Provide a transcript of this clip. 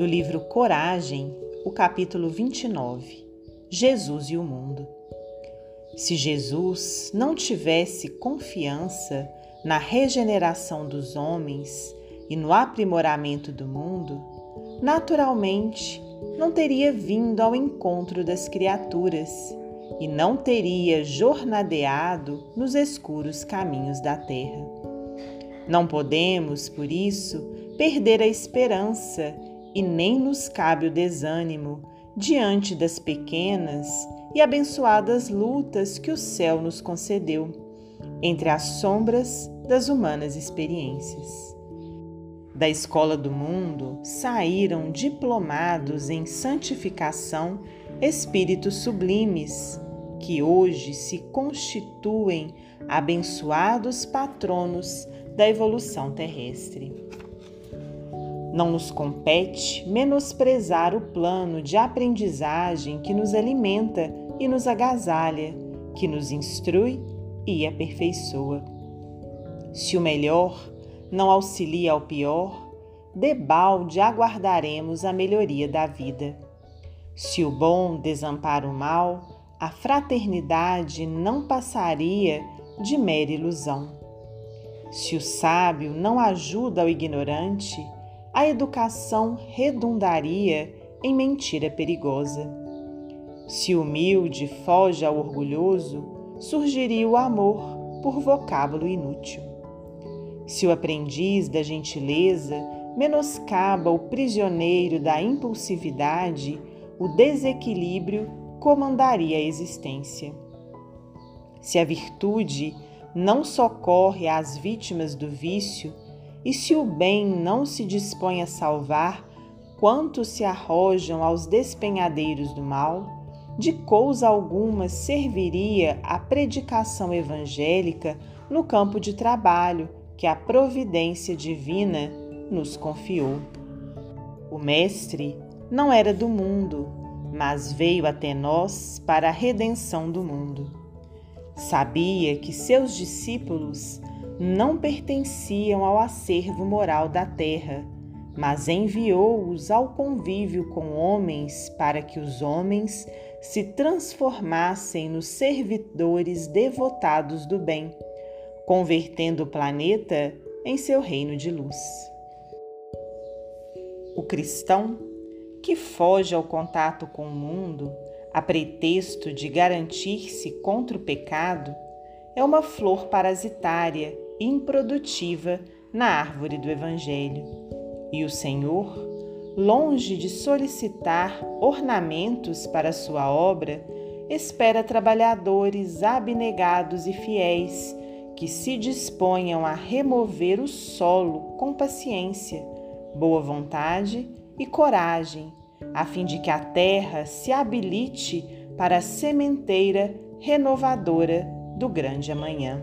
do livro Coragem, o capítulo 29 Jesus e o Mundo. Se Jesus não tivesse confiança na regeneração dos homens e no aprimoramento do mundo, naturalmente não teria vindo ao encontro das criaturas e não teria jornadeado nos escuros caminhos da terra. Não podemos, por isso, perder a esperança e nem nos cabe o desânimo diante das pequenas e abençoadas lutas que o céu nos concedeu, entre as sombras das humanas experiências. Da escola do mundo saíram diplomados em santificação espíritos sublimes, que hoje se constituem abençoados patronos da evolução terrestre. Não nos compete menosprezar o plano de aprendizagem que nos alimenta e nos agasalha, que nos instrui e aperfeiçoa. Se o melhor não auxilia ao pior, debalde aguardaremos a melhoria da vida. Se o bom desampara o mal, a fraternidade não passaria de mera ilusão. Se o sábio não ajuda ao ignorante, a educação redundaria em mentira perigosa. Se humilde foge ao orgulhoso, surgiria o amor por vocábulo inútil. Se o aprendiz da gentileza menoscaba o prisioneiro da impulsividade, o desequilíbrio comandaria a existência. Se a virtude não socorre às vítimas do vício, e se o bem não se dispõe a salvar, quantos se arrojam aos despenhadeiros do mal? De coisa alguma serviria a predicação evangélica no campo de trabalho que a providência divina nos confiou. O Mestre não era do mundo, mas veio até nós para a redenção do mundo. Sabia que seus discípulos não pertenciam ao acervo moral da terra, mas enviou-os ao convívio com homens para que os homens se transformassem nos servidores devotados do bem, convertendo o planeta em seu reino de luz. O cristão, que foge ao contato com o mundo a pretexto de garantir-se contra o pecado, é uma flor parasitária improdutiva na árvore do Evangelho. E o Senhor, longe de solicitar ornamentos para sua obra, espera trabalhadores abnegados e fiéis que se disponham a remover o solo com paciência, boa vontade e coragem, a fim de que a terra se habilite para a sementeira renovadora do grande amanhã.